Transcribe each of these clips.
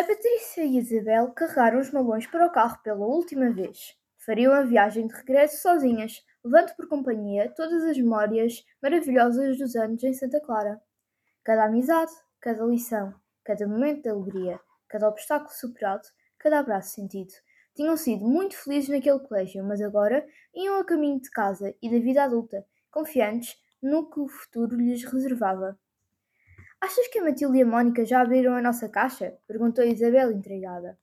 A Patrícia e a Isabel carregaram os malões para o carro pela última vez. Fariam a viagem de regresso sozinhas, levando por companhia todas as memórias maravilhosas dos anos em Santa Clara. Cada amizade, cada lição, cada momento de alegria, cada obstáculo superado, cada abraço sentido. Tinham sido muito felizes naquele colégio, mas agora iam a caminho de casa e da vida adulta, confiantes no que o futuro lhes reservava. Achas que a Matilde e a Mónica já abriram a nossa caixa? perguntou Isabel intrigada.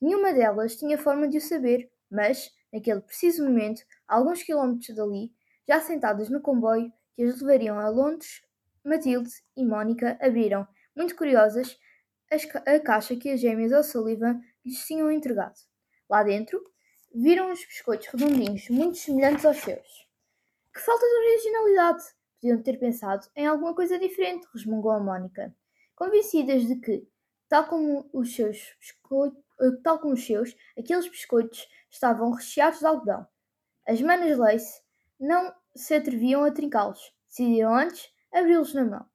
Nenhuma delas tinha forma de o saber, mas, naquele preciso momento, a alguns quilómetros dali, já sentadas no comboio que as levariam a Londres, Matilde e Mónica abriram, muito curiosas, a caixa que as gêmeas O'Sullivan lhes tinham entregado. Lá dentro, viram uns biscoitos redondinhos, muito semelhantes aos seus. Que falta de originalidade! Podiam ter pensado em alguma coisa diferente, resmungou a Mónica, convencidas de que, tal como os seus biscoitos, eh, tal como os seus, aqueles biscoitos estavam recheados de algodão. As manas Lace não se atreviam a trincá-los, decidiram antes abri-los na mão.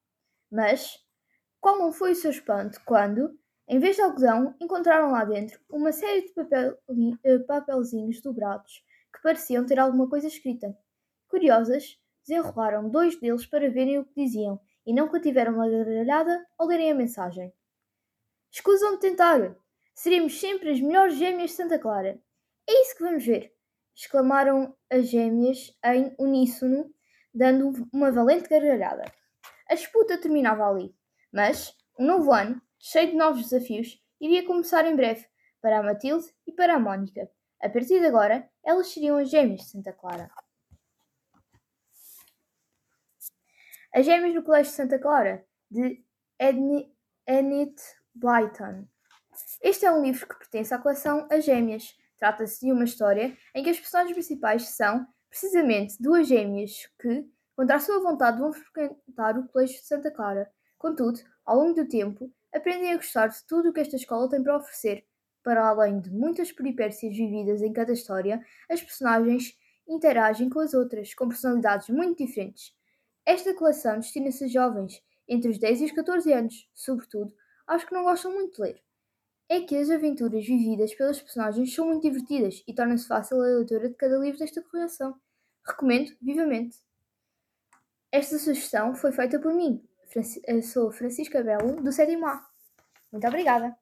Mas, qual não foi o seu espanto quando, em vez de algodão, encontraram lá dentro uma série de papel, eh, papelzinhos dobrados que pareciam ter alguma coisa escrita. Curiosas, desenrolaram dois deles para verem o que diziam e não contiveram uma gargalhada ao lerem a mensagem. Escusam de tentar! Seremos sempre as melhores gêmeas de Santa Clara. É isso que vamos ver! exclamaram as gêmeas em uníssono, dando uma valente gargalhada. A disputa terminava ali, mas um novo ano, cheio de novos desafios, iria começar em breve para a Matilde e para a Mónica. A partir de agora, elas seriam as gêmeas de Santa Clara. As Gêmeas no Colégio de Santa Clara, de Enid Blyton. Este é um livro que pertence à coleção As Gêmeas. Trata-se de uma história em que as personagens principais são, precisamente, duas gêmeas que, contra a sua vontade, vão frequentar o Colégio de Santa Clara. Contudo, ao longo do tempo, aprendem a gostar de tudo o que esta escola tem para oferecer. Para além de muitas peripécias vividas em cada história, as personagens interagem com as outras, com personalidades muito diferentes. Esta coleção destina-se a jovens entre os 10 e os 14 anos, sobretudo aos que não gostam muito de ler. É que as aventuras vividas pelas personagens são muito divertidas e torna-se fácil a leitura de cada livro desta coleção. Recomendo vivamente. Esta sugestão foi feita por mim. Sou Francisca Belo, do 7 A. Muito obrigada!